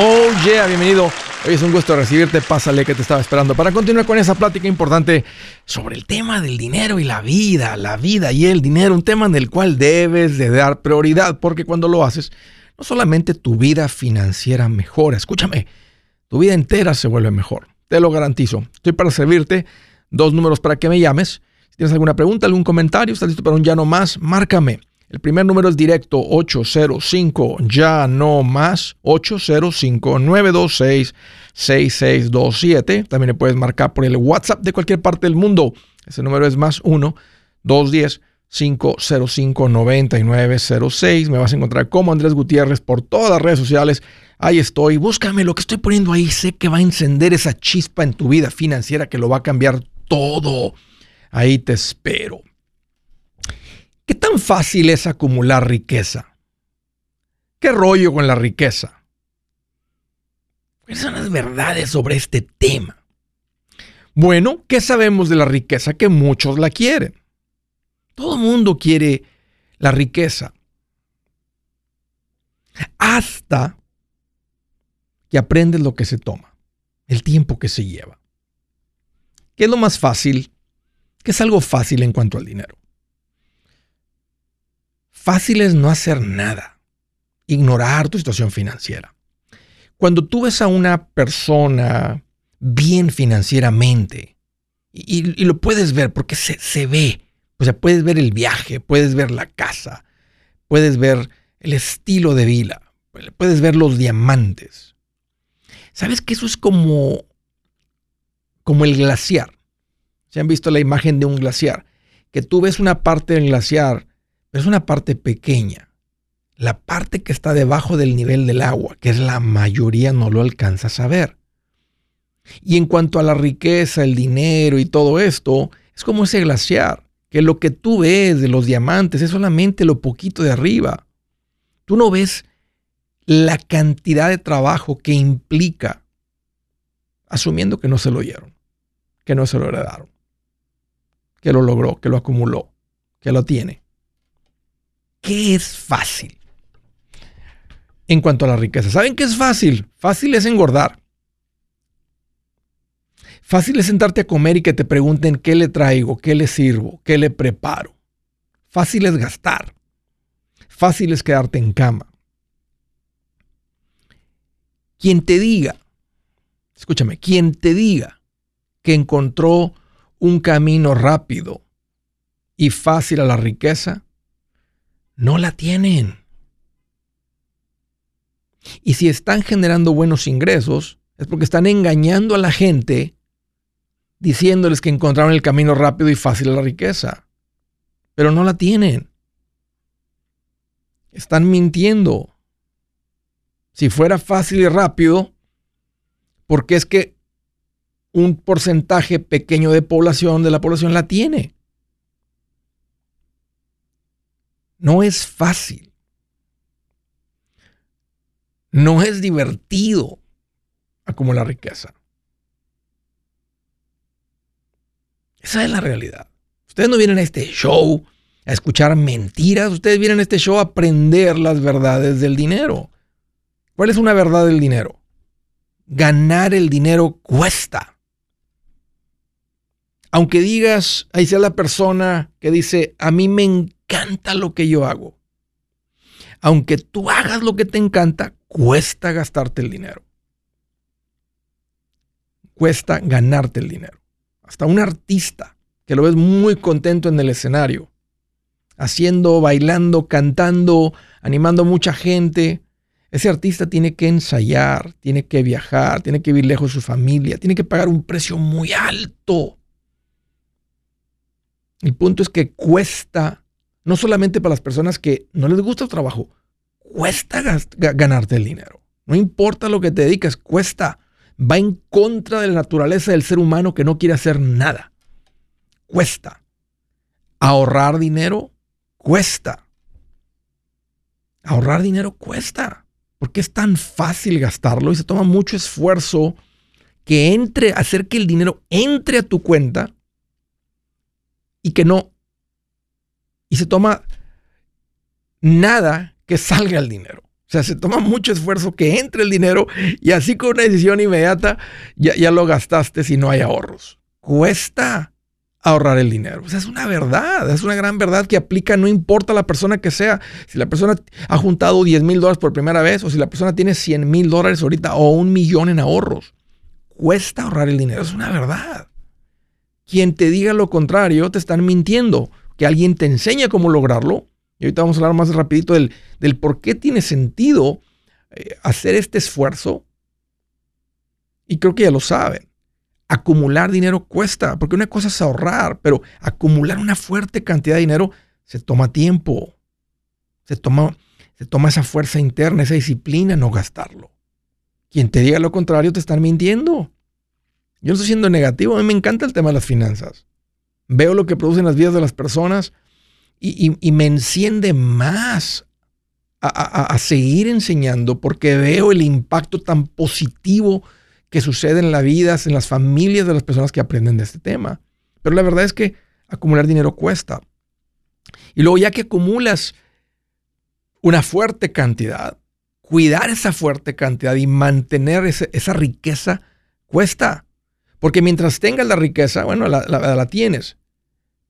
Oh yeah, bienvenido. Hoy es un gusto recibirte. Pásale que te estaba esperando para continuar con esa plática importante sobre el tema del dinero y la vida, la vida y el dinero, un tema en el cual debes de dar prioridad, porque cuando lo haces, no solamente tu vida financiera mejora, escúchame, tu vida entera se vuelve mejor. Te lo garantizo. Estoy para servirte. Dos números para que me llames. Si tienes alguna pregunta, algún comentario, estás listo para un ya no más, márcame. El primer número es directo 805 ya no más 805 926 6627. También le puedes marcar por el WhatsApp de cualquier parte del mundo. Ese número es más 1 210 505 9906. Me vas a encontrar como Andrés Gutiérrez por todas las redes sociales. Ahí estoy. Búscame lo que estoy poniendo ahí. Sé que va a encender esa chispa en tu vida financiera que lo va a cambiar todo. Ahí te espero. ¿Qué tan fácil es acumular riqueza? ¿Qué rollo con la riqueza? ¿Cuáles son las verdades sobre este tema? Bueno, ¿qué sabemos de la riqueza? Que muchos la quieren. Todo el mundo quiere la riqueza. Hasta que aprendes lo que se toma, el tiempo que se lleva. ¿Qué es lo más fácil? ¿Qué es algo fácil en cuanto al dinero? Fácil es no hacer nada, ignorar tu situación financiera. Cuando tú ves a una persona bien financieramente, y, lo puedes ver porque se, ve, o sea, puedes ver el viaje, puedes ver la casa, puedes ver el estilo de vida, puedes ver los diamantes. ¿Sabes que eso es como, como el glaciar? ¿Se han visto la imagen de un glaciar? Que tú ves una parte del glaciar es una parte pequeña. La parte que está debajo del nivel del agua, que es la mayoría, no lo alcanzas a ver. Y en cuanto a la riqueza, el dinero y todo esto, es como ese glaciar, que lo que tú ves de los diamantes es solamente lo poquito de arriba. Tú no ves la cantidad de trabajo que implica, asumiendo que no se lo oyeron, que no se lo heredaron, que lo logró, que lo acumuló, que lo tiene. ¿Qué es fácil? En cuanto a la riqueza, ¿saben qué es fácil? Fácil es engordar. Fácil es sentarte a comer y que te pregunten qué le traigo, qué le sirvo, qué le preparo. Fácil es gastar. Fácil es quedarte en cama. Quien te diga, escúchame, quien te diga que encontró un camino rápido y fácil a la riqueza, no la tienen. Y si están generando buenos ingresos, es porque están engañando a la gente diciéndoles que encontraron el camino rápido y fácil a la riqueza. Pero no la tienen. Están mintiendo. Si fuera fácil y rápido, porque es que un porcentaje pequeño de población de la población la tiene. No es fácil. No es divertido acumular riqueza. Esa es la realidad. Ustedes no vienen a este show a escuchar mentiras, ustedes vienen a este show a aprender las verdades del dinero. ¿Cuál es una verdad del dinero? Ganar el dinero cuesta. Aunque digas, ahí sea la persona que dice, a mí me encanta lo que yo hago. Aunque tú hagas lo que te encanta, cuesta gastarte el dinero. Cuesta ganarte el dinero. Hasta un artista que lo ves muy contento en el escenario, haciendo, bailando, cantando, animando a mucha gente. Ese artista tiene que ensayar, tiene que viajar, tiene que vivir lejos de su familia, tiene que pagar un precio muy alto. El punto es que cuesta no solamente para las personas que no les gusta el trabajo, cuesta ganarte el dinero. No importa lo que te dedicas, cuesta. Va en contra de la naturaleza del ser humano que no quiere hacer nada. Cuesta. Ahorrar dinero cuesta. Ahorrar dinero cuesta. Porque es tan fácil gastarlo y se toma mucho esfuerzo que entre, hacer que el dinero entre a tu cuenta y que no y se toma nada que salga el dinero. O sea, se toma mucho esfuerzo que entre el dinero y así con una decisión inmediata ya, ya lo gastaste si no hay ahorros. Cuesta ahorrar el dinero. O sea, es una verdad, es una gran verdad que aplica no importa la persona que sea. Si la persona ha juntado 10 mil dólares por primera vez o si la persona tiene 100 mil dólares ahorita o un millón en ahorros. Cuesta ahorrar el dinero, es una verdad. Quien te diga lo contrario te están mintiendo. Que alguien te enseña cómo lograrlo. Y ahorita vamos a hablar más rapidito del, del por qué tiene sentido eh, hacer este esfuerzo. Y creo que ya lo saben acumular dinero cuesta, porque una cosa es ahorrar, pero acumular una fuerte cantidad de dinero se toma tiempo. Se toma, se toma esa fuerza interna, esa disciplina, no gastarlo. Quien te diga lo contrario te están mintiendo. Yo no estoy siendo negativo, a mí me encanta el tema de las finanzas. Veo lo que producen las vidas de las personas y, me enciende más a, seguir enseñando porque veo el impacto tan positivo que sucede en la vida, en las familias de las personas que aprenden de este tema. Pero la verdad es que acumular dinero cuesta. Y luego ya que acumulas una fuerte cantidad, cuidar esa fuerte cantidad y mantener esa riqueza cuesta. Porque mientras tengas la riqueza, bueno, la, tienes.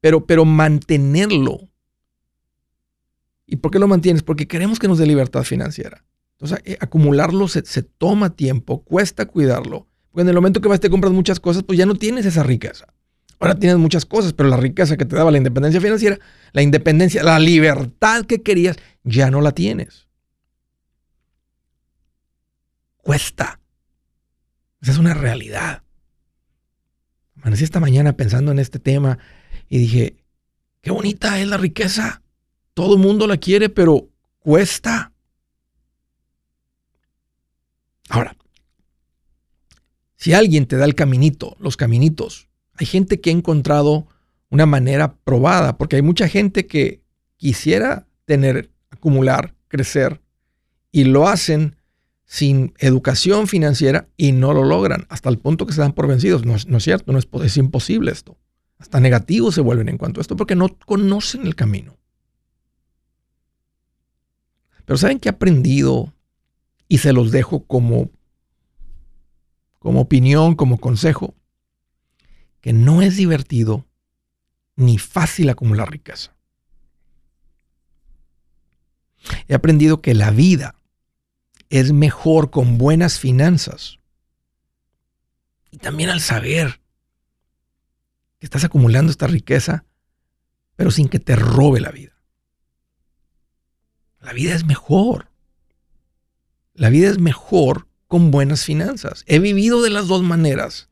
Pero, pero mantenerlo. ¿Y por qué lo mantienes? Porque queremos que nos dé libertad financiera. Entonces, eh, acumularlo se, toma tiempo, cuesta cuidarlo. Porque en el momento que vas te compras muchas cosas, pues ya no tienes esa riqueza. Ahora tienes muchas cosas, pero la riqueza que te daba la independencia financiera, la independencia, la libertad que querías, ya no la tienes. Cuesta. Esa es una realidad. Amanecí esta mañana pensando en este tema y dije, qué bonita es la riqueza. Todo el mundo la quiere, pero cuesta. Ahora, si alguien te da el caminito, los caminitos, hay gente que ha encontrado una manera probada, porque hay mucha gente que quisiera tener, acumular, crecer, y lo hacen sin educación financiera y no lo logran, hasta el punto que se dan por vencidos. No es, cierto, no es, es imposible esto. Hasta negativos se vuelven en cuanto a esto porque no conocen el camino. Pero ¿saben qué he aprendido y se los dejo como, como opinión, como consejo, que no es divertido ni fácil acumular riqueza. He aprendido que la vida es mejor con buenas finanzas. Y también al saber que estás acumulando esta riqueza, pero sin que te robe la vida. La vida es mejor. La vida es mejor con buenas finanzas. He vivido de las dos maneras.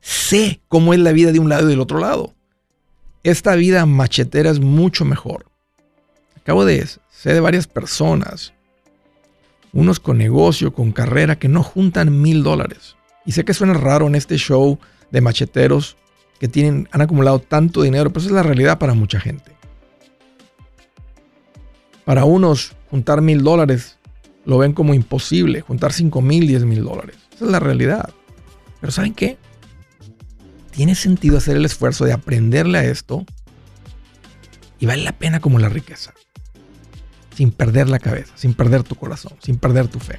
sé, cómo es la vida de un lado y del otro lado. Esta vida machetera es mucho mejor. Acabo de sé de varias personas, unos con negocio, con carrera, que no juntan mil dólares. Y sé que suena raro en este show de macheteros que tienen, han acumulado tanto dinero, pero esa es la realidad para mucha gente. Para unos, juntar mil dólares lo ven como imposible, juntar 5 mil, 10 mil dólares. Esa es la realidad. Pero ¿saben qué? Tiene sentido hacer el esfuerzo de aprenderle a esto y vale la pena como la riqueza. Sin perder la cabeza, sin perder tu corazón, sin perder tu fe.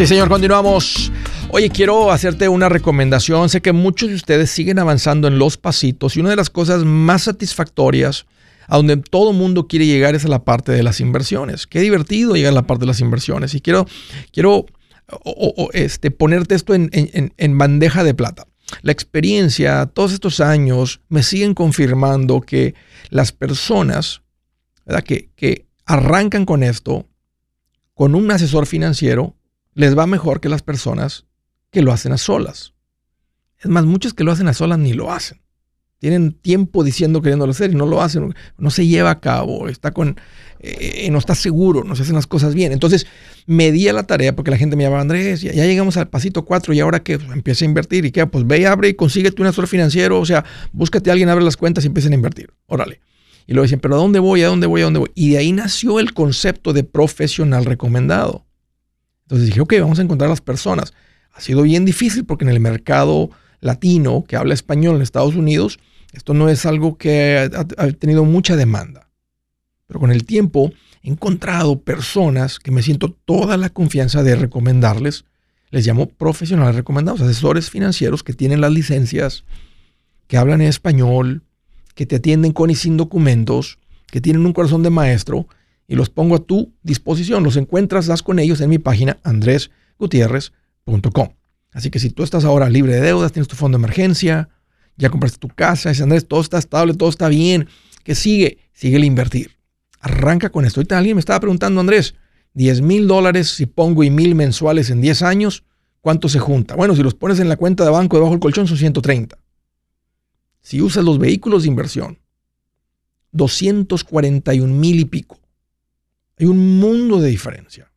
Sí, señor, continuamos. Oye, quiero hacerte una recomendación. Sé que muchos de ustedes siguen avanzando en los pasitos y una de las cosas más satisfactorias a donde todo mundo quiere llegar es a la parte de las inversiones. Qué divertido llegar a la parte de las inversiones. Y quiero, quiero este, ponerte esto en, bandeja de plata. La experiencia, todos estos años, me siguen confirmando que las personas Que, que arrancan con esto, con un asesor financiero, les va mejor que las personas que lo hacen a solas. Es más, muchos que lo hacen a solas ni lo hacen. Tienen tiempo diciendo queriéndolo hacer y no lo hacen, no se lleva a cabo, está con, eh, no está seguro, no se hacen las cosas bien. Entonces me di a la tarea porque la gente me llamaba, Andrés, ya, llegamos al pasito 4 y ahora que pues, empieza a invertir y qué, pues ve, abre y consíguete un asesor financiero, o sea, búscate a alguien, abre las cuentas y empiecen a invertir. Órale. Y luego decían, pero ¿a dónde voy? ¿A dónde voy? ¿A dónde voy? Y de ahí nació el concepto de profesional recomendado. Entonces dije, ok, vamos a encontrar las personas. Ha sido bien difícil porque en el mercado latino que habla español en Estados Unidos, esto no es algo que ha, tenido mucha demanda. Pero con el tiempo he encontrado personas que me siento toda la confianza de recomendarles. Les llamo profesionales recomendados, asesores financieros que tienen las licencias, que hablan en español, que te atienden con y sin documentos, que tienen un corazón de maestro y los pongo a tu disposición. Los encuentras, das con ellos en mi página andresgutierrez.com. Así que si tú estás ahora libre de deudas, tienes tu fondo de emergencia, ya compraste tu casa, dices Andrés, todo está estable, todo está bien, ¿qué sigue? Sigue el invertir. Arranca con esto. Ahorita alguien me estaba preguntando, Andrés, 10 mil dólares si pongo y mil mensuales en 10 años, ¿cuánto se junta? Bueno, si los pones en la cuenta de banco debajo del colchón son 130. Si usas los vehículos de inversión, 241 mil y pico. Hay un mundo de diferencia.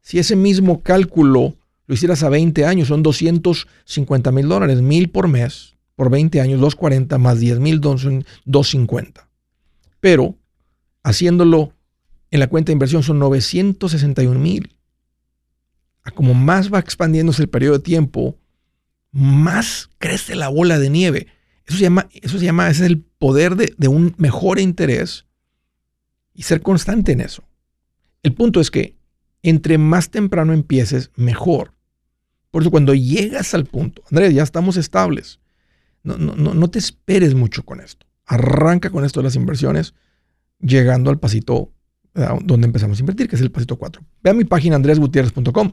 Si ese mismo cálculo lo hicieras a 20 años, son 250 mil dólares, mil por mes, por 20 años, 240 más 10 mil son 250. Pero haciéndolo en la cuenta de inversión son 961 mil. Como más va expandiéndose el periodo de tiempo, más crece la bola de nieve. Eso se llama, eso se llama, ese es el poder de, de un mejor interés y ser constante en eso. El punto es que entre más temprano empieces, mejor. Por eso cuando llegas al punto, Andrés, ya estamos estables, no, no, no, te esperes mucho con esto. Arranca con esto de las inversiones, llegando al pasito donde empezamos a invertir, que es el pasito 4. Ve a mi página andresgutierrez.com.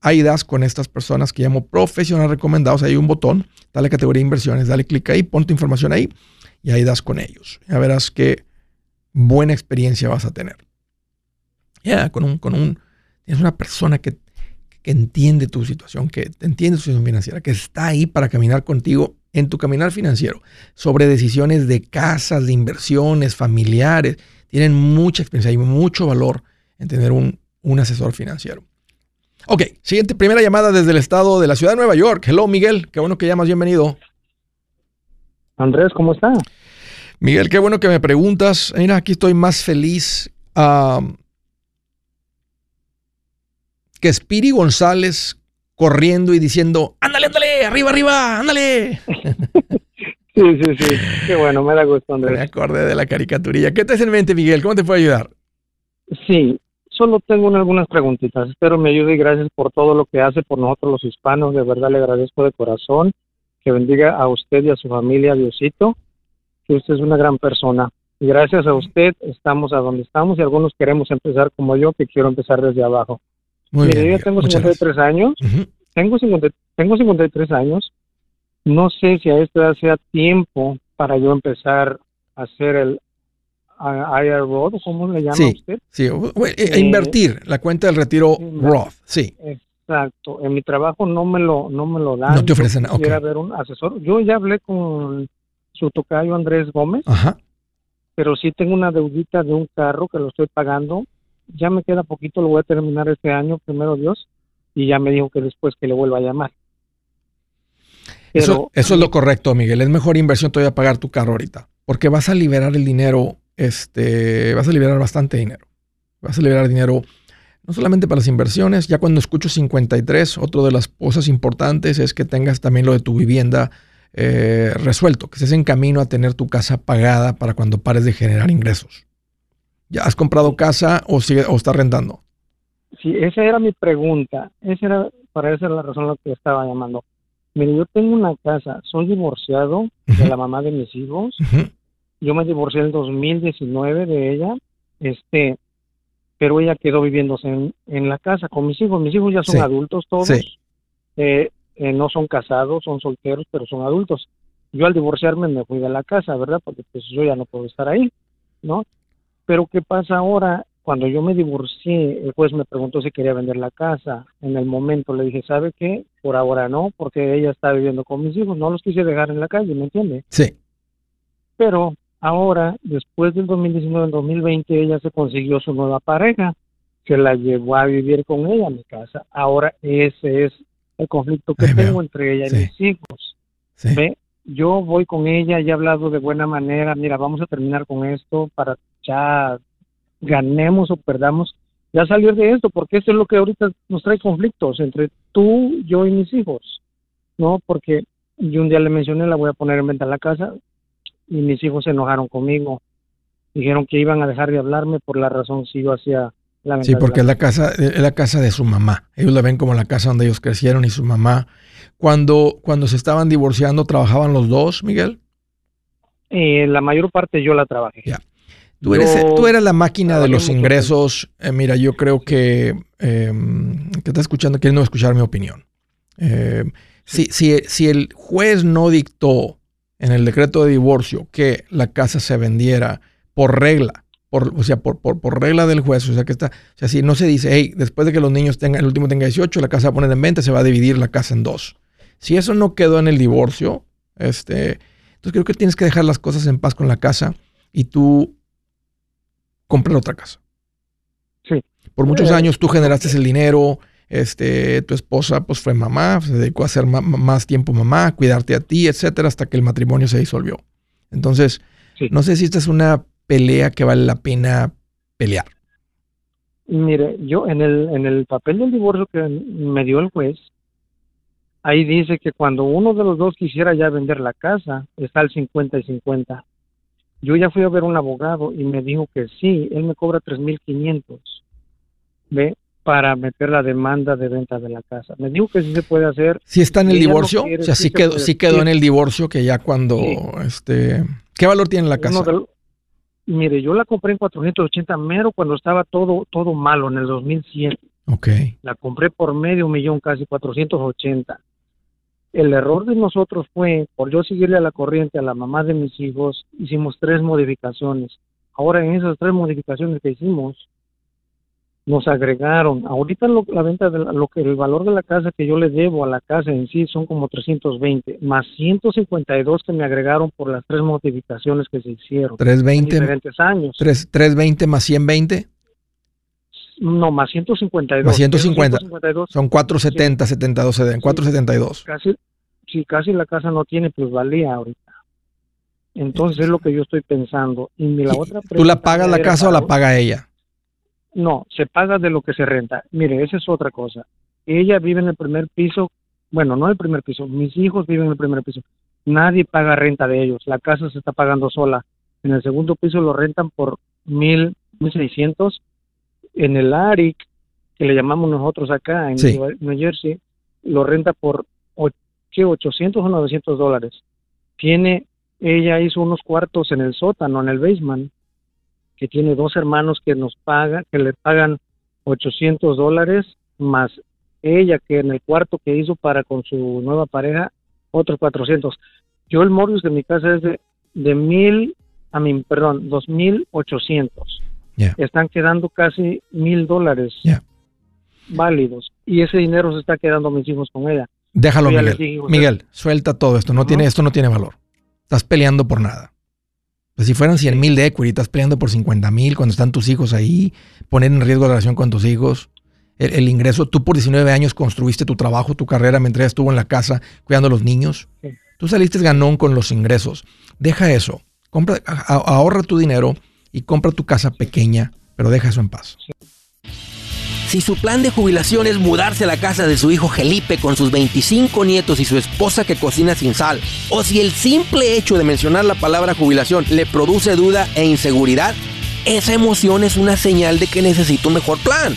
Ahí das con estas personas que llamo profesionales recomendados. Hay un botón, dale categoría de inversiones, dale clic ahí, pon tu información ahí y ahí das con ellos. Ya verás qué buena experiencia vas a tener con un, con un, tienes una persona que, que entiende tu situación, que entiende tu situación financiera, que está ahí para caminar contigo en tu caminar financiero, sobre decisiones de casas, de inversiones, familiares. Tienen mucha experiencia y mucho valor en tener un, un asesor financiero. Ok, siguiente, primera llamada desde el estado de la ciudad de Nueva York. Hello, Miguel, qué bueno que llamas, bienvenido. Andrés, ¿cómo está? Miguel, qué bueno que me preguntas. Mira, aquí estoy más feliz que Spiri González corriendo y diciendo, ándale, ándale, arriba, arriba, ándale. Sí, sí, sí. Qué bueno, me da gusto, Andrés. Me acordé de la caricaturilla. ¿Qué te hace en mente, Miguel? ¿Cómo te puedo ayudar? Sí, solo tengo algunas preguntitas. Espero me ayude y gracias por todo lo que hace por nosotros los hispanos. De verdad le agradezco de corazón. Que bendiga a usted y a su familia, Diosito. Que usted es una gran persona. Y gracias a usted estamos a donde estamos y algunos queremos empezar como yo, que quiero empezar desde abajo. Muy bien. yo tengo muchas 53 años. gracias. Ujú. Tengo, 50 tengo 53 años. No sé si a esta edad sea tiempo para yo empezar a hacer el IR ¿o ¿cómo le llama Sí. usted? Sí, o- o- e- e Eh, invertir, la cuenta del retiro Roth, sí. Exacto. En mi trabajo no me lo, no me lo dan. No te ofrecen, Yo quisiera ok. ver un asesor. Yo ya hablé con su tocayo Andrés Gómez, Ajá. pero sí tengo una deudita de un carro que lo estoy pagando. Ya me queda poquito, lo voy a terminar este año, primero Dios, y ya me dijo que después que le vuelva a llamar. Eso, eso es lo correcto, Miguel. Es mejor inversión todavía pagar tu carro ahorita. Porque vas a liberar el dinero, este, vas a liberar bastante dinero. Vas a liberar dinero no solamente para las inversiones, ya cuando escucho 53, otra de las cosas importantes es que tengas también lo de tu vivienda eh, resuelto, que estés en camino a tener tu casa pagada para cuando pares de generar ingresos. ¿Ya has comprado casa o, sigue, o estás rentando? Sí, esa era mi pregunta. Esa era, para esa era la razón la que estaba llamando. Mire, yo tengo una casa, soy divorciado de la mamá de mis hijos. Yo me divorcié en el 2019 de ella, este, pero ella quedó viviéndose en, en la casa con mis hijos. Mis hijos ya son Sí, adultos todos. sí. Eh, eh, no son casados, son solteros, pero son adultos. Yo al divorciarme me fui de la casa, ¿verdad? Porque pues yo ya no puedo estar ahí, ¿no? Pero ¿qué pasa ahora? Cuando yo me divorcié, el juez me preguntó si quería vender la casa. En el momento le dije, ¿sabe qué? Por ahora no, porque ella está viviendo con mis hijos. No los quise dejar en la calle, ¿me entiende? Sí. Pero ahora, después del 2019, 2020, ella se consiguió su nueva pareja, que la llevó a vivir con ella a mi casa. Ahora ese es el conflicto que tengo entre ella y Sí. mis hijos. sí. Ve, yo voy con ella, ya he hablado de buena manera, mira, vamos a terminar con esto para ya ganemos o perdamos, ya salir de esto, porque esto es lo que ahorita nos trae conflictos entre tú, yo y mis hijos, ¿no? Porque yo un día le mencioné, la voy a poner en venta la casa, y mis hijos se enojaron conmigo, dijeron que iban a dejar de hablarme por la razón si yo hacía la venta Sí, porque la es la casa, es la casa de su mamá. Ellos la ven como la casa donde ellos crecieron y su mamá. Cuando, cuando se estaban divorciando, ¿trabajaban los dos, Miguel? Eh, la mayor parte yo la trabajé. Ya. Tú eres, Yo tú eres la máquina de los ingresos. Eh, mira, yo creo que, eh, que está escuchando, queriendo escuchar mi opinión. Eh, si, si, si el juez no dictó en el decreto de divorcio que la casa se vendiera por regla, por, o sea, por, por, por regla del juez, o sea, que está, o sea, si no se dice, hey, después de que los niños tengan, el último tenga 18, la casa va a poner en venta, se va a dividir la casa en dos. Si eso no quedó en el divorcio, este, entonces creo que tienes que dejar las cosas en paz con la casa y tú comprar otra casa. Sí. Por muchos Eh, años tú generaste el dinero, este, tu esposa pues fue mamá, se dedicó a hacer ma- más tiempo mamá, cuidarte a ti, etcétera, hasta que el matrimonio se disolvió. Entonces, Sí. no sé si esta es una pelea que vale la pena pelear. Mire, yo en el, en el papel del divorcio que me dio el juez, ahí dice que cuando uno de los dos quisiera ya vender la casa, está el 50 y 50. Yo ya fui a ver un abogado y me dijo que sí, él me cobra 3.500, ¿ve? Para meter la demanda de venta de la casa. Me dijo que sí se puede hacer. Si está en el no divorcio, quiere, o sea, sí sí se quedó, sí quedó en el divorcio que ya cuando, Sí. este, ¿qué valor tiene la casa? Mire, yo la compré en 480 mero cuando estaba todo, todo malo en el 2007. Ok, la compré por medio millón, casi 480. El error de nosotros fue, por yo seguirle a la corriente a la mamá de mis hijos, hicimos tres modificaciones. Ahora en esas tres modificaciones que hicimos, nos agregaron, ahorita lo- la venta de la- lo que el valor de la casa que yo le debo a la casa en sí son como 320, más 152 que me agregaron por las tres modificaciones que se hicieron en 320, diferentes años. 3, 320 más 120 No, más 152. Más 150. Esos 152 son 470, 72, 472. casi, sí, casi la casa no tiene plusvalía ahorita. Entonces es lo que yo estoy pensando. Y la otra ¿Tú la pagas la casa o la paga ella? No, se paga de lo que se renta. Mire, esa es otra cosa. Ella vive en el primer piso, bueno, no el primer piso, mis hijos viven en el primer piso. Nadie paga renta de ellos, la casa se está pagando sola. En el segundo piso lo rentan por mil, mil seiscientos en el ARIC, que le llamamos nosotros acá en New Jersey, lo renta por ¿qué, 800 o 900 dólares. Tiene, ella hizo unos cuartos en el sótano, en el basement, que tiene dos hermanos que nos pagan, que le pagan 800 dólares, más ella que en el cuarto que hizo para con su nueva pareja, otros 400. Yo el mortgage de mi casa es de, de mil, a mí, perdón, 2,800. Están quedando casi mil dólares válidos y ese dinero se está quedando mis hijos con ella. Déjalo, Miguel. Miguel, suelta todo esto. No, tiene, esto no tiene valor. Estás peleando por nada. Pues si fueran 100 mil de equity, estás peleando por 50 mil cuando están tus hijos ahí, poner en riesgo la relación con tus hijos. El, ingreso, tú por 19 años construiste tu trabajo, tu carrera, mientras estuvo en la casa cuidando a los niños. Tú saliste ganón con los ingresos. Deja eso. Compra, ahorra tu dinero y compra tu casa pequeña, pero deja eso en paz. Si su plan de jubilación es mudarse a la casa de su hijo Felipe con sus 25 nietos y su esposa que cocina sin sal, o si el simple hecho de mencionar la palabra jubilación le produce duda e inseguridad, esa emoción es una señal de que necesita un mejor plan.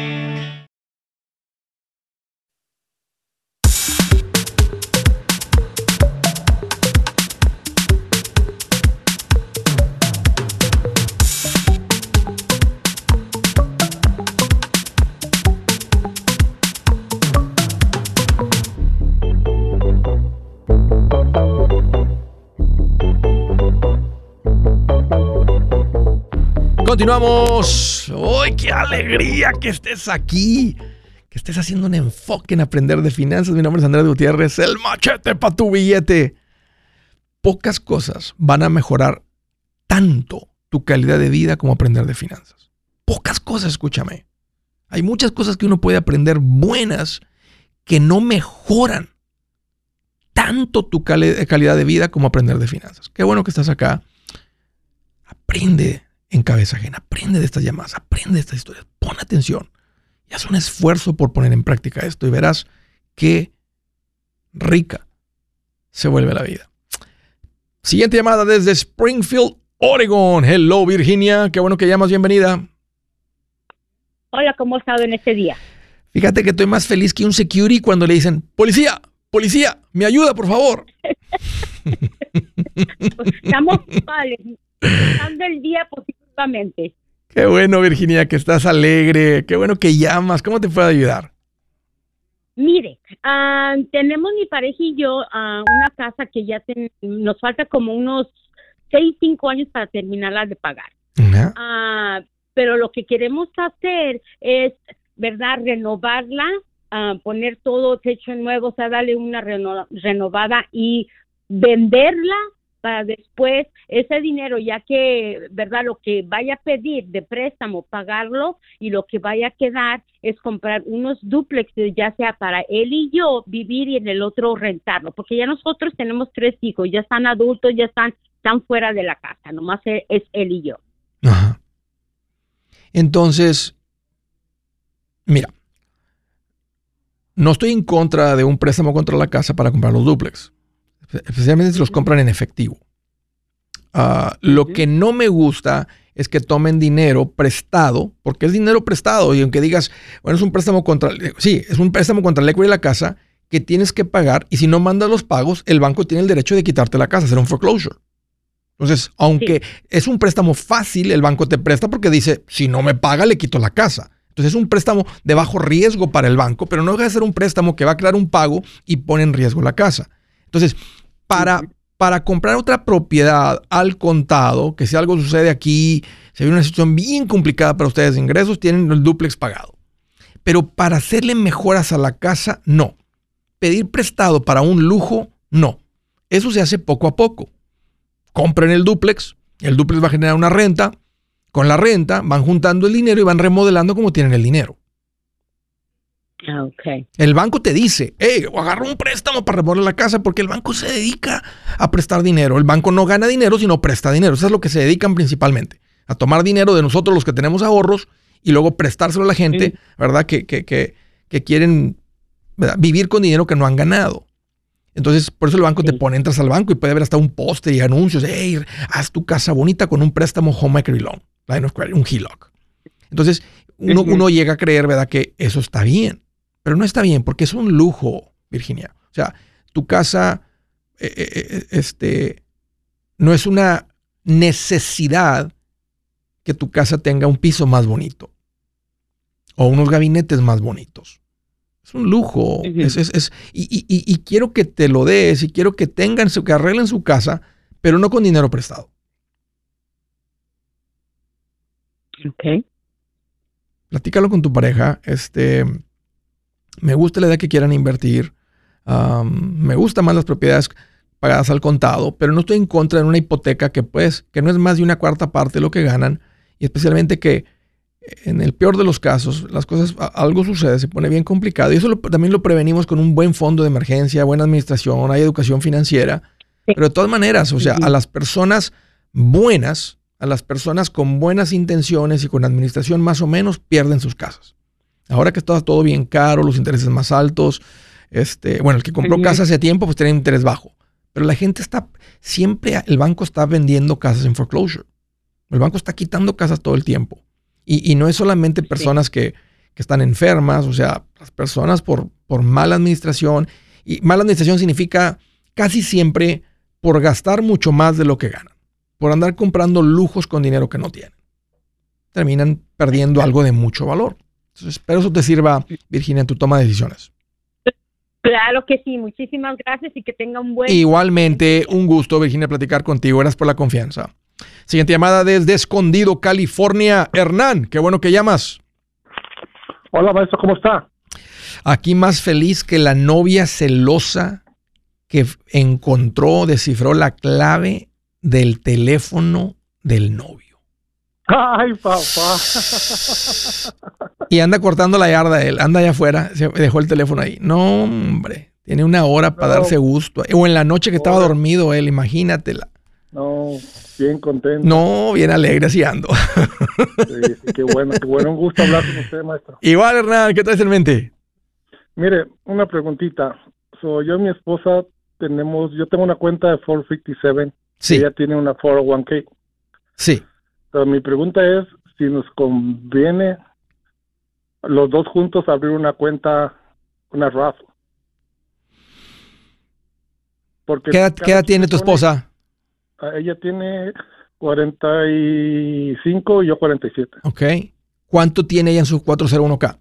Continuamos. ¡Uy, qué alegría que estés aquí! Que estés haciendo un enfoque en aprender de finanzas. Mi nombre es Andrés Gutiérrez, el machete para tu billete. Pocas cosas van a mejorar tanto tu calidad de vida como aprender de finanzas. Pocas cosas, escúchame. Hay muchas cosas que uno puede aprender buenas que no mejoran tanto tu calidad de vida como aprender de finanzas. Qué bueno que estás acá. Aprende en cabeza ajena. Aprende de estas llamadas, aprende de estas historias, pon atención y haz un esfuerzo por poner en práctica esto y verás qué rica se vuelve la vida. Siguiente llamada desde Springfield, Oregon. Hello Virginia, qué bueno que llamas, bienvenida. Hola, ¿cómo has estado en este día? Fíjate que estoy más feliz que un security cuando le dicen, policía, policía, me ayuda, por favor. Estamos pasando el día Qué bueno, Virginia, que estás alegre. Qué bueno que llamas. ¿Cómo te puedo ayudar? Mire, ah, tenemos mi pareja y yo uh, una casa que ya nos falta como unos 6, 5 años para terminarla de pagar. Ah, pero lo que queremos hacer es, ¿verdad?, renovarla, poner todo techo nuevo, o sea, darle una renovada y venderla para después ese dinero, ya que, ¿verdad? Lo que vaya a pedir de préstamo, pagarlo y lo que vaya a quedar es comprar unos duplexes, ya sea para él y yo vivir y en el otro rentarlo, porque ya nosotros tenemos tres hijos, ya están adultos, ya están, están fuera de la casa, nomás es, es él y yo. Ajá. Entonces, mira, no estoy en contra de un préstamo contra la casa para comprar los duplex especialmente si los compran en efectivo. Ah, lo que no me gusta es que tomen dinero prestado, porque es dinero prestado, y aunque digas, bueno, es un préstamo contra, sí, es un préstamo contra el equity de la casa que tienes que pagar, y si no mandas los pagos, el banco tiene el derecho de quitarte la casa, hacer un foreclosure. Entonces, aunque es un préstamo fácil, el banco te presta porque dice, si no me paga, le quito la casa. Entonces es un préstamo de bajo riesgo para el banco, pero no deja de ser un préstamo que va a crear un pago y pone en riesgo la casa. Entonces, para, para comprar otra propiedad al contado, que si algo sucede aquí, se viene una situación bien complicada para ustedes de ingresos, tienen el duplex pagado. Pero para hacerle mejoras a la casa, no. Pedir prestado para un lujo, no. Eso se hace poco a poco. Compren el duplex, el duplex va a generar una renta, con la renta van juntando el dinero y van remodelando como tienen el dinero. Ah, okay. El banco te dice, hey, agarra un préstamo para remodelar la casa porque el banco se dedica a prestar dinero. El banco no gana dinero, sino presta dinero. Eso es lo que se dedican principalmente, a tomar dinero de nosotros los que tenemos ahorros y luego prestárselo a la gente, ¿verdad? Que, que, que, que quieren vivir con dinero que no han ganado. Entonces, por eso el banco te pone, entras al banco y puede haber hasta un poste y anuncios, hey, haz tu casa bonita con un préstamo home equity loan, un HELOC. Entonces, uno, uno llega a creer, ¿verdad?, que eso está bien. Pero no está bien porque es un lujo, Virginia. O sea, tu casa eh, eh, eh, este, no es una necesidad que tu casa tenga un piso más bonito o unos gabinetes más bonitos. Es un lujo. Es, y, quiero que te lo des y quiero que tengan, que arreglen su casa, pero no con dinero prestado. Ok. Platícalo con tu pareja. Este, me gusta la idea que quieran invertir. me gustan más las propiedades pagadas al contado, pero no estoy en contra de una hipoteca que pues, que no es más de una cuarta parte de lo que ganan, y especialmente que en el peor de los casos, las cosas, algo sucede, se pone bien complicado. Y eso también lo prevenimos con un buen fondo de emergencia, buena administración, hay educación financiera. Pero de todas maneras, o sea, a las personas buenas, a las personas con buenas intenciones y con administración más o menos, pierden sus casas. Ahora que está todo bien caro, los intereses más altos, este, bueno, el que compró casa hace tiempo, pues tiene interés bajo. Pero la gente está, siempre el banco está vendiendo casas en foreclosure. El banco está quitando casas todo el tiempo. Y, no es solamente personas que, están enfermas, o sea, las personas por, por mala administración. Y mala administración significa casi siempre por gastar mucho más de lo que ganan, por andar comprando lujos con dinero que no tienen. Terminan perdiendo algo de mucho valor. Entonces, espero eso te sirva, Virginia, en tu toma de decisiones. Claro que sí, muchísimas gracias y que tenga un buen... Igualmente, un gusto, Virginia, platicar contigo. Gracias por la confianza. Siguiente llamada desde Escondido, California. Hernán, qué bueno que llamas. Hola, maestro, ¿cómo está? Aquí más feliz que la novia celosa que encontró, descifró la clave del teléfono del novio. Ay, papá. Y anda cortando la yarda él, anda allá afuera, se dejó el teléfono ahí. No, hombre, tiene una hora para darse gusto. O en la noche que estaba dormido él, imagínatela. No, bien contento. No, bien alegre, así ando. Sí, qué bueno, qué bueno. Un gusto hablar con usted, maestro. Igual, Hernán, ¿qué traes en mente? Mire, una preguntita. So, yo y mi esposa tenemos, yo tengo una cuenta de 457. Sí. Ella tiene una 401k. Sí. Pero mi pregunta es si nos conviene los dos juntos abrir una cuenta, una RAF. Porque ¿Qué edad, tiene tu esposa? Ella tiene 45 y yo 47. Ok. ¿Cuánto tiene ella en su 401k?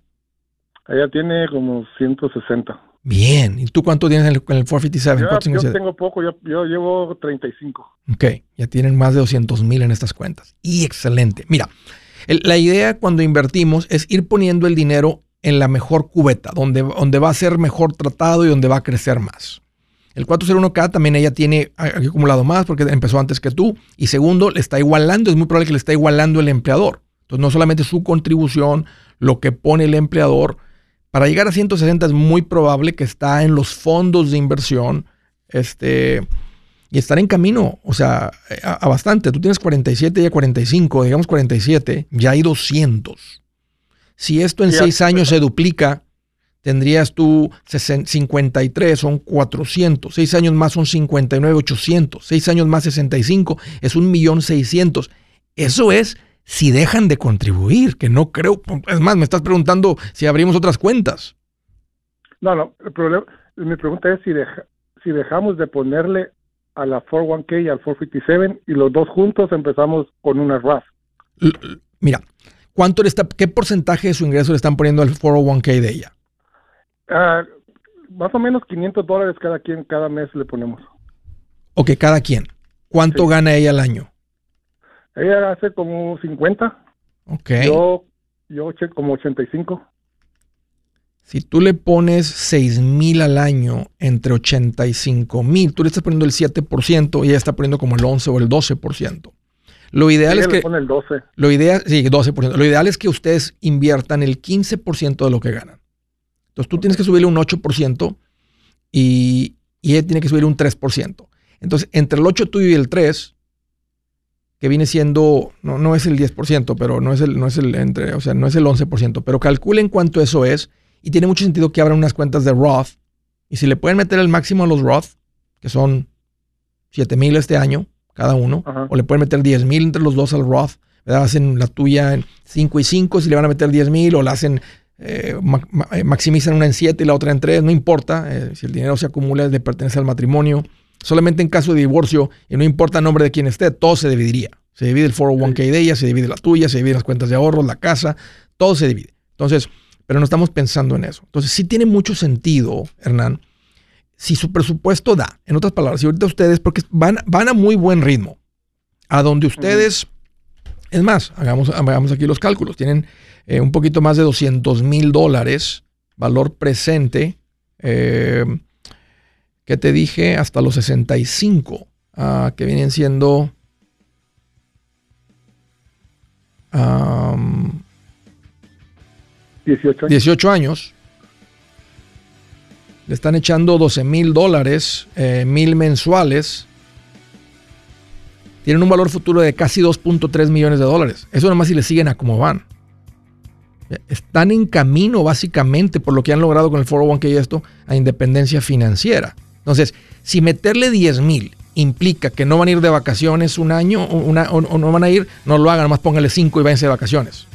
Ella tiene como 160. Bien. ¿Y tú cuánto tienes en el, 457? Yo, tengo poco, yo, yo, llevo 35. Ok, ya tienen más de 200 mil en estas cuentas. Y excelente. Mira, la idea cuando invertimos es ir poniendo el dinero en la mejor cubeta, donde, donde va a ser mejor tratado y donde va a crecer más. El 401k también ella tiene acumulado más porque empezó antes que tú. Y segundo, le está igualando, es muy probable que le está igualando el empleador. Entonces, no solamente su contribución, lo que pone el empleador. Para llegar a 160 es muy probable que está en los fondos de inversión este, y estar en camino, o sea, a, bastante. Tú tienes 47 y 45, digamos 47, ya hay 200. Si esto en seis años se duplica, tendrías tú 53, son 400, 6 años más son 59, 800, 6 años más 65, es un millón 600. Eso es si dejan de contribuir, que no creo, es más, me estás preguntando si abrimos otras cuentas. No, no, el problema, mi pregunta es si, si dejamos de ponerle a la 401k y al 457 y los dos juntos empezamos con una RAF. Mira, ¿cuánto le está, ¿qué porcentaje de su ingreso le están poniendo al 401k de ella? Ah, más o menos 500 dólares cada quien, cada mes le ponemos. Ok, cada quien. ¿Cuánto gana ella al año? Ella hace como 50. Ok. Yo, yo como 85. Si tú le pones 6 mil al año entre 85 mil, tú le estás poniendo el 7% y ella está poniendo como el 11 o el 12%. Lo ideal es que. el 12. Lo ideal, sí, 12%. Lo ideal es que ustedes inviertan el 15% de lo que ganan. Entonces tú tienes que subirle un 8% y, y ella tiene que subir un 3%. Entonces, entre el 8 tuyo y el 3, que viene siendo, no, no es el 10%, pero no es el, no es el entre, o sea, no es el 11%, pero calculen cuánto eso es y tiene mucho sentido que abran unas cuentas de Roth y si le pueden meter el máximo a los Roth, que son 7 mil este año cada uno, o le pueden meter 10 mil entre los dos al Roth, ¿verdad? hacen la tuya en 5 y 5 si le van a meter 10 mil o la hacen eh, eh, maximizan una en 7 y la otra en 3, no importa, eh, si el dinero se acumula le pertenece al matrimonio, solamente en caso de divorcio y no importa el nombre de quien esté, todo se dividiría. Se divide el 401k de ella, se divide la tuya, se divide las cuentas de ahorros, la casa, todo se divide. Entonces, pero no estamos pensando en eso. Entonces, sí tiene mucho sentido, Hernán, si su presupuesto da, en otras palabras, si ahorita ustedes, porque van, van a muy buen ritmo, a donde ustedes, es más, hagamos, hagamos aquí los cálculos, tienen eh, un poquito más de 200 mil dólares, valor presente, eh, que te dije, hasta los 65, ah, que vienen siendo... 18 años. 18 años. Le están echando 12 mil dólares, eh, mil mensuales. Tienen un valor futuro de casi 2.3 millones de dólares. Eso nomás si le siguen a cómo van. Están en camino, básicamente, por lo que han logrado con el 401k y esto, a independencia financiera. Entonces, si meterle 10 mil implica que no van a ir de vacaciones un año o, no van a ir, no lo hagan, nomás póngale 5 y váyanse de vacaciones.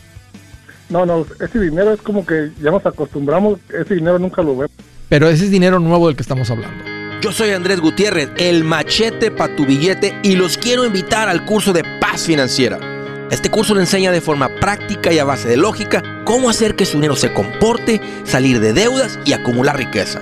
No, no, ese dinero es como que ya nos acostumbramos, ese dinero nunca lo vemos. Pero ese es dinero nuevo del que estamos hablando. Yo soy Andrés Gutiérrez, el machete para tu billete y los quiero invitar al curso de paz financiera. Este curso le enseña de forma práctica y a base de lógica cómo hacer que su dinero se comporte, salir de deudas y acumular riqueza.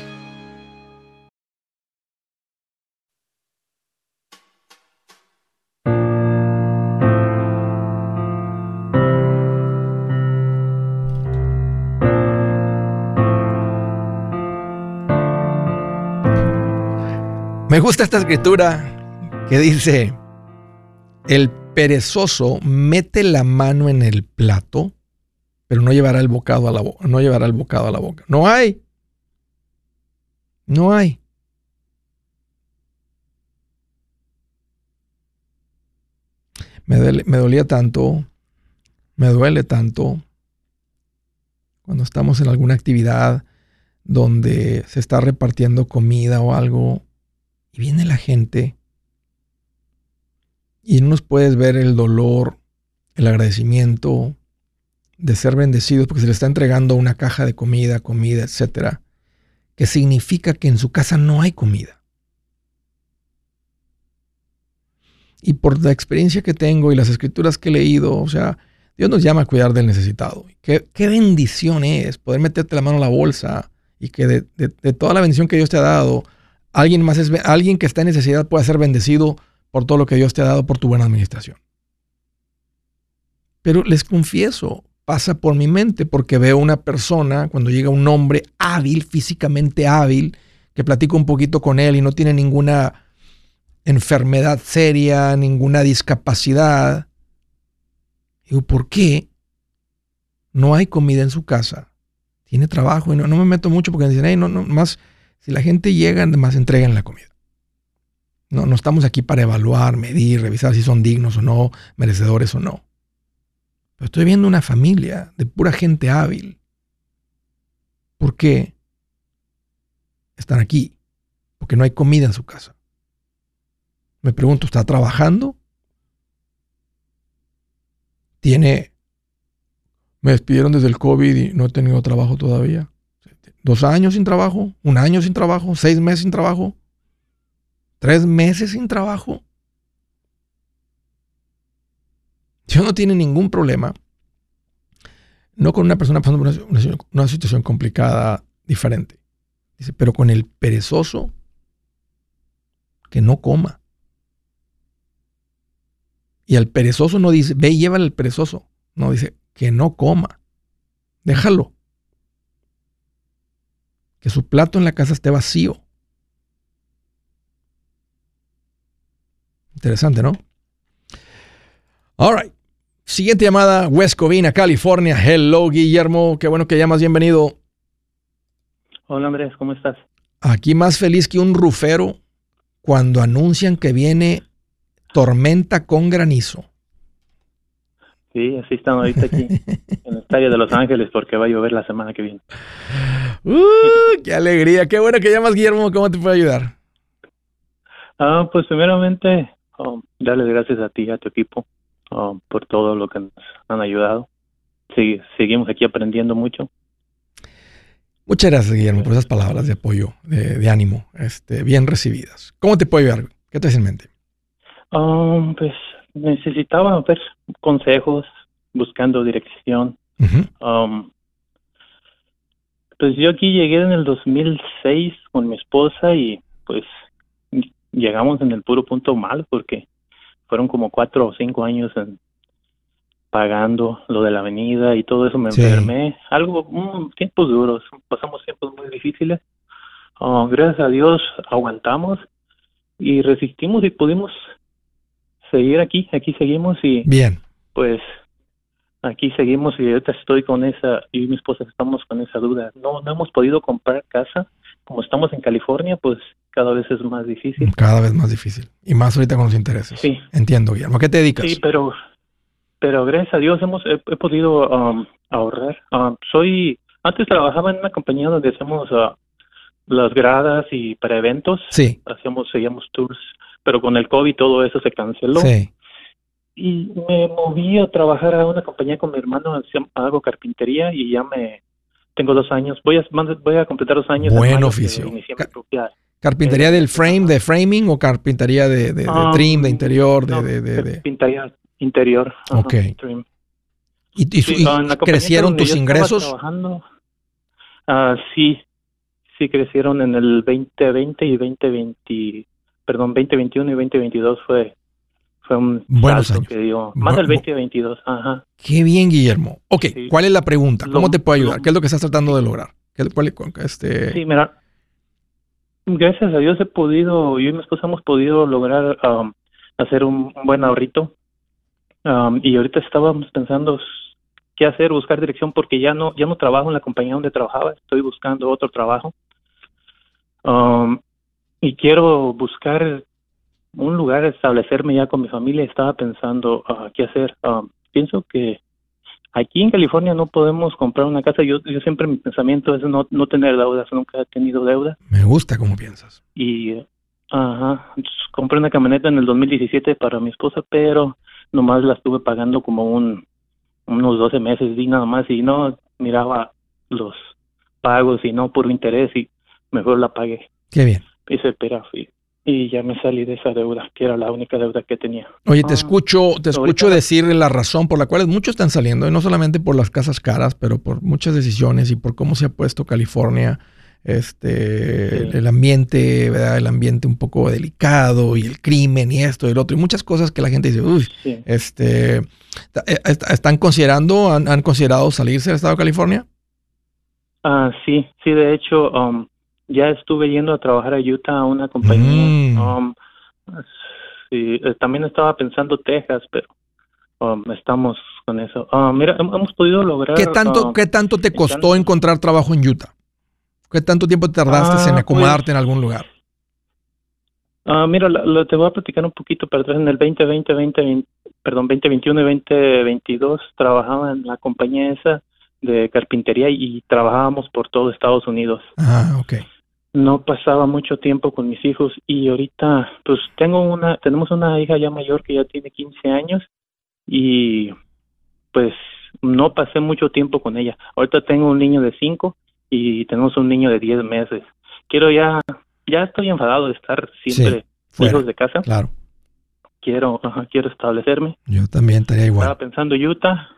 Me gusta esta escritura que dice, el perezoso mete la mano en el plato, pero no llevará el bocado a la boca. No llevará el bocado a la boca. No hay. No hay. Me, me dolía tanto, me duele tanto cuando estamos en alguna actividad donde se está repartiendo comida o algo y viene la gente y no nos puedes ver el dolor, el agradecimiento de ser bendecidos porque se le está entregando una caja de comida, comida, etcétera, que significa que en su casa no hay comida. Y por la experiencia que tengo y las escrituras que he leído, o sea, Dios nos llama a cuidar del necesitado. Qué, qué bendición es poder meterte la mano en la bolsa y que de, de, toda la bendición que Dios te ha dado, alguien más es alguien que está en necesidad pueda ser bendecido por todo lo que Dios te ha dado por tu buena administración. Pero les confieso, pasa por mi mente porque veo una persona, cuando llega un hombre hábil, físicamente hábil, que platico un poquito con él y no tiene ninguna enfermedad seria, ninguna discapacidad. Digo, ¿por qué no hay comida en su casa? Tiene trabajo y no, me meto mucho porque me dicen, hey, no, no, más, si la gente llega, más entregan la comida. No, no estamos aquí para evaluar, medir, revisar si son dignos o no, merecedores o no. Pero estoy viendo una familia de pura gente hábil. ¿Por qué? están aquí, porque no hay comida en su casa. Me pregunto, ¿está trabajando? ¿Tiene... Me despidieron desde el COVID y no he tenido trabajo todavía. ¿Dos años sin trabajo? ¿Un año sin trabajo? ¿Seis meses sin trabajo? ¿Tres meses sin trabajo? Si no tiene ningún problema, no con una persona pasando por una, situación complicada diferente, pero con el perezoso que no coma. Y al perezoso no dice, ve y llévale al perezoso. No, dice, que no coma. Déjalo. Que su plato en la casa esté vacío. Interesante, ¿no? All right. Siguiente llamada, West Covina, California. Hello, Guillermo. Qué bueno que llamas. Bienvenido. Hola, Andrés. ¿Cómo estás? Aquí más feliz que un rufero cuando anuncian que viene tormenta con granizo. Sí, así están ahorita aquí en el estadio de Los Ángeles porque va a llover la semana que viene. Uh, ¡Qué alegría! ¡Qué bueno que llamas, Guillermo! ¿Cómo te puedo ayudar? Ah, pues primeramente, um, darle gracias a ti y a tu equipo um, por todo lo que nos han ayudado. seguimos aquí aprendiendo mucho. Muchas gracias, Guillermo, por esas palabras de apoyo, de, ánimo, este, bien recibidas. ¿Cómo te puedo ayudar? ¿Qué te en mente? Um, pues necesitaba ver consejos, buscando dirección. Um, pues yo aquí llegué en el 2006 con mi esposa y pues llegamos en el puro punto mal porque fueron como cuatro o cinco años en, pagando lo de la avenida y todo eso me enfermé. Algo, mm, tiempos duros, pasamos tiempos muy difíciles. Oh, gracias a Dios aguantamos y resistimos y pudimos seguir aquí, aquí seguimos y bien. Pues aquí seguimos y ahorita estoy con esa, y mi esposa estamos con esa duda. No, no hemos podido comprar casa. Como estamos en California, pues cada vez es más difícil. Cada vez más difícil. Y más ahorita con los intereses. Sí. Entiendo, Guillermo. ¿A qué te dedicas? Sí, pero, pero gracias a Dios hemos, he, podido um, ahorrar. Um, soy, antes trabajaba en una compañía donde hacemos uh, las gradas y para eventos. Sí. Hacíamos, seguíamos tours pero con el COVID todo eso se canceló. Sí. Y me moví a trabajar a una compañía con mi hermano, hago carpintería y ya me tengo dos años. Voy a, voy a completar dos años. Buen oficio. ¿Carpintería del frame, de framing o carpintería de, de, ah, trim, de interior? de, de, Carpintería interior. ok. ¿Y, y, crecieron tus ingresos? Uh, sí, sí crecieron en el 2020 y 2020, perdón, 2021 y 2022 fue, fue un Buenos años. que dio, más del 2022, ajá. Qué bien, Guillermo. Ok, ¿cuál es la pregunta? ¿Cómo te puedo ayudar? ¿Qué es lo que estás tratando de lograr? ¿Qué, cuál, este... Sí, mira, gracias a Dios he podido, yo y mi esposa hemos podido lograr um, hacer un, buen ahorrito. Um, y ahorita estábamos pensando qué hacer, buscar dirección, porque ya no, ya no trabajo en la compañía donde trabajaba, estoy buscando otro trabajo. Um, y quiero buscar un lugar, establecerme ya con mi familia. Estaba pensando uh, qué hacer. Um, pienso que aquí en California no podemos comprar una casa. Yo, yo siempre mi pensamiento es no, no tener deudas. Nunca he tenido deuda. Me gusta cómo piensas. Y, ajá, compré una camioneta en el 2017 para mi esposa, pero nomás la estuve pagando como un unos 12 meses y nada más y no miraba los pagos y no por interés y mejor la pagué. Qué bien y se y ya me salí de esa deuda, que era la única deuda que tenía. Oye, te ah, escucho, te escucho decir la razón por la cual muchos están saliendo, y no solamente por las casas caras, pero por muchas decisiones y por cómo se ha puesto California, este, el ambiente, ¿verdad? El ambiente un poco delicado y el crimen y esto y el otro, y muchas cosas que la gente dice, uy, este, eh, ¿están considerando, han, han, considerado salirse del estado de California? Ah, sí, sí, de hecho, um, ya estuve yendo a trabajar a Utah a una compañía. Mm. Um, eh, también estaba pensando Texas, pero um, estamos con eso. Uh, mira, hemos podido lograr. ¿Qué tanto, um, ¿qué tanto te costó encontrar trabajo en Utah? ¿Qué tanto tiempo tardaste en ah, acomodarte pues, en algún lugar? Uh, mira, lo, te voy a platicar un poquito para atrás. En el 2020, 20, perdón, 2021 y 2022 trabajaba en la compañía esa de carpintería y trabajábamos por todo Estados Unidos. Ah, ok. No pasaba mucho tiempo con mis hijos y ahorita pues tengo una tenemos una hija ya mayor que ya tiene 15 años y pues no pasé mucho tiempo con ella. Ahorita tengo un niño de 5 y tenemos un niño de 10 meses. Quiero ya ya estoy enfadado de estar siempre lejos de casa. Claro. Quiero quiero establecerme. Yo también estaría igual. Estaba pensando Utah.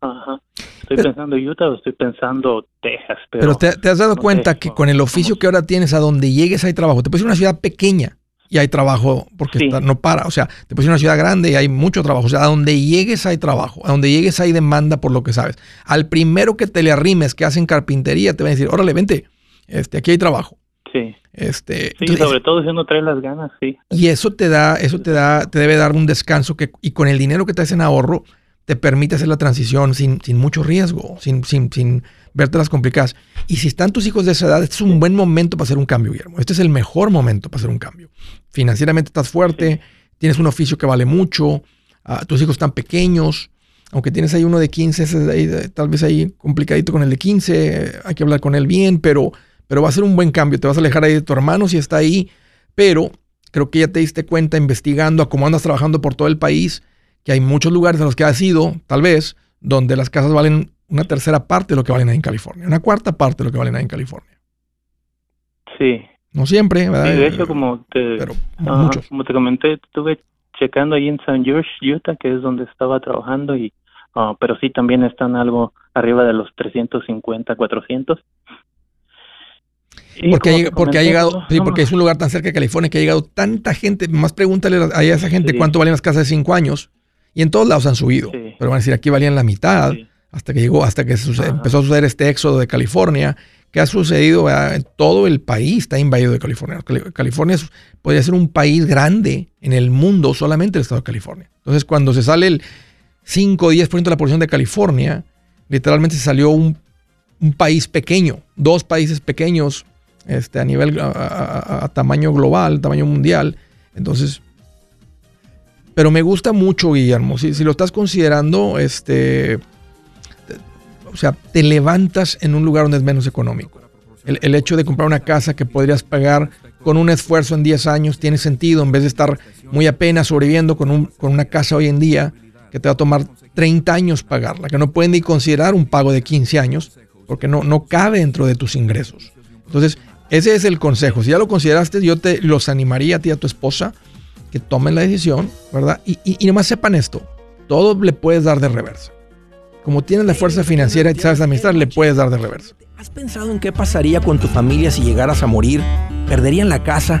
Ajá. Estoy pensando Utah o estoy pensando Texas. Pero, te, has dado cuenta que con el oficio que ahora tienes, a donde llegues hay trabajo. Te puedes ir a una ciudad pequeña y hay trabajo porque no para. O sea, te puedes ir a una ciudad grande y hay mucho trabajo. O sea, a donde llegues hay trabajo. A donde llegues hay demanda por lo que sabes. Al primero que te le arrimes que hacen carpintería, te van a decir, órale, vente, este, aquí hay trabajo. Sí. Este, sí, sobre todo si uno trae las ganas, sí. Y eso te da, eso te da, te debe dar un descanso que, y con el dinero que te hacen ahorro, te permite hacer la transición sin, sin mucho riesgo, sin, sin, sin verte las complicadas. Y si están tus hijos de esa edad, este es un buen momento para hacer un cambio, Guillermo. Este es el mejor momento para hacer un cambio. Financieramente estás fuerte, tienes un oficio que vale mucho, ah, tus hijos están pequeños, aunque tienes ahí uno de 15, tal vez ahí complicadito con el de 15, hay que hablar con él bien, pero, pero va a ser un buen cambio. Te vas a alejar ahí de tu hermano si está ahí, pero creo que ya te diste cuenta investigando a cómo andas trabajando por todo el país que hay muchos lugares en los que has ido, tal vez, donde las casas valen una tercera parte de lo que valen ahí en California, una cuarta parte de lo que valen ahí en California. Sí. No siempre, ¿verdad? Sí, de hecho, como te, como te comenté, estuve checando ahí en San George, Utah, que es donde estaba trabajando, y ah, pero sí también están algo arriba de los 350, 400. porque, porque ha llegado, sí, porque es un lugar tan cerca de California que ha llegado tanta gente. Más pregúntale a esa gente cuánto valen las casas de cinco años y en todos lados han subido. Pero van a decir, aquí valían la mitad hasta que llegó, hasta que empezó a suceder este éxodo de California, que ha sucedido en todo el país, está invadido de California. California podría ser un país grande en el mundo, solamente el estado de California. Entonces, cuando se sale el 5 o 10% de la población de California, literalmente se salió un, país pequeño, dos países pequeños este, a nivel, a tamaño global, tamaño mundial. Entonces, pero me gusta mucho, Guillermo. Si, si lo estás considerando, este, o sea, te levantas en un lugar donde es menos económico. El, hecho de comprar una casa que podrías pagar con un esfuerzo en 10 años tiene sentido en vez de estar muy apenas sobreviviendo con, un, con una casa hoy en día que te va a tomar 30 años pagarla, que no pueden ni considerar un pago de 15 años porque no, no cabe dentro de tus ingresos. Entonces, ese es el consejo. Si ya lo consideraste, yo te los animaría a ti y a tu esposa que tomen la decisión, ¿verdad? Y, y, nomás sepan esto, todo le puedes dar de reversa. Como tienes la fuerza financiera y sabes administrar, le puedes dar de reversa. ¿Has pensado en qué pasaría con tu familia si llegaras a morir? ¿Perderían la casa?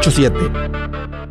987